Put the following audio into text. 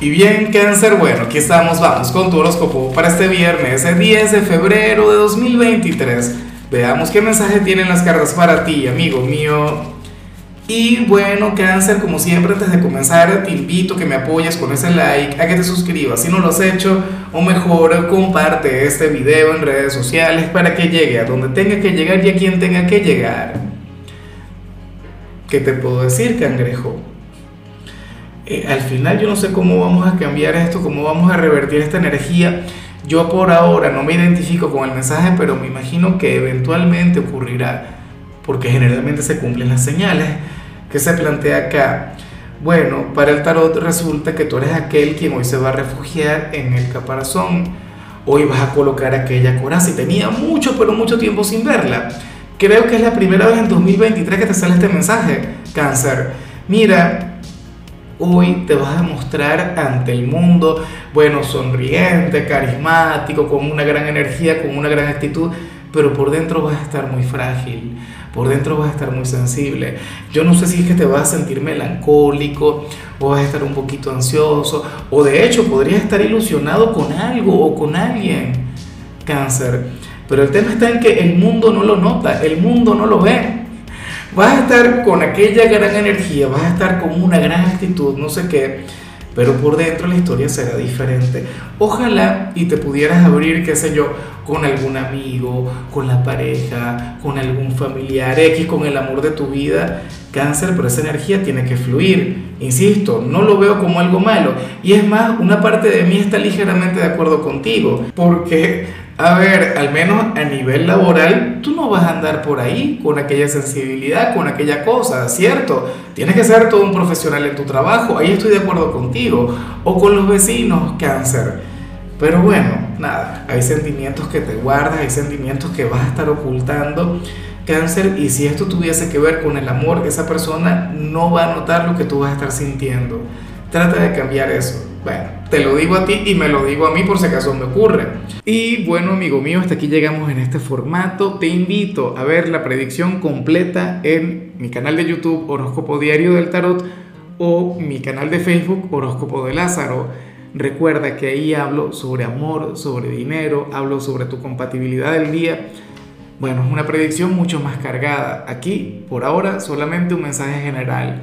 Y bien, cáncer, bueno, aquí estamos, vamos con tu horóscopo para este viernes, el 10 de febrero de 2023. Veamos qué mensaje tienen las cartas para ti, amigo mío. Y bueno, cáncer, como siempre, antes de comenzar, te invito a que me apoyes con ese like, a que te suscribas si no lo has hecho, o mejor, comparte este video en redes sociales para que llegue a donde tenga que llegar y a quien tenga que llegar. ¿Qué te puedo decir, cangrejo? Eh, al final yo no sé cómo vamos a cambiar esto, cómo vamos a revertir esta energía. Yo por ahora no me identifico con el mensaje, pero me imagino que eventualmente ocurrirá, porque generalmente se cumplen las señales que se plantea acá. Bueno, para el tarot resulta que tú eres aquel quien hoy se va a refugiar en el caparazón. Hoy vas a colocar aquella coraza y tenía mucho, pero mucho tiempo sin verla. Creo que es la primera vez en 2023 que te sale este mensaje, cáncer. Mira, Hoy te vas a mostrar ante el mundo, bueno, sonriente, carismático, con una gran energía, con una gran actitud, pero por dentro vas a estar muy frágil, por dentro vas a estar muy sensible. Yo no sé si es que te vas a sentir melancólico, o vas a estar un poquito ansioso, o de hecho podrías estar ilusionado con algo o con alguien, cáncer. Pero el tema está en que el mundo no lo nota, el mundo no lo ve. Vas a estar con aquella gran energía, vas a estar con una gran actitud, no sé qué, pero por dentro la historia será diferente. Ojalá y te pudieras abrir, qué sé yo, con algún amigo, con la pareja, con algún familiar X, con el amor de tu vida, cáncer, pero esa energía tiene que fluir. Insisto, no lo veo como algo malo. Y es más, una parte de mí está ligeramente de acuerdo contigo, porque a ver, al menos a nivel laboral, tú no vas a andar por ahí con aquella sensibilidad, con aquella cosa, ¿cierto? Tienes que ser todo un profesional en tu trabajo, ahí estoy de acuerdo contigo. O con los vecinos, cáncer. Pero bueno, nada, hay sentimientos que te guardas, hay sentimientos que vas a estar ocultando, cáncer, y si esto tuviese que ver con el amor, esa persona no va a notar lo que tú vas a estar sintiendo. Trata de cambiar eso. Bueno, te lo digo a ti y me lo digo a mí por si acaso me ocurre. Y bueno, amigo mío, hasta aquí llegamos en este formato. Te invito a ver la predicción completa en mi canal de YouTube Horóscopo Diario del Tarot o mi canal de Facebook Horóscopo de Lázaro. Recuerda que ahí hablo sobre amor, sobre dinero, hablo sobre tu compatibilidad del día. Bueno, es una predicción mucho más cargada. Aquí, por ahora, solamente un mensaje general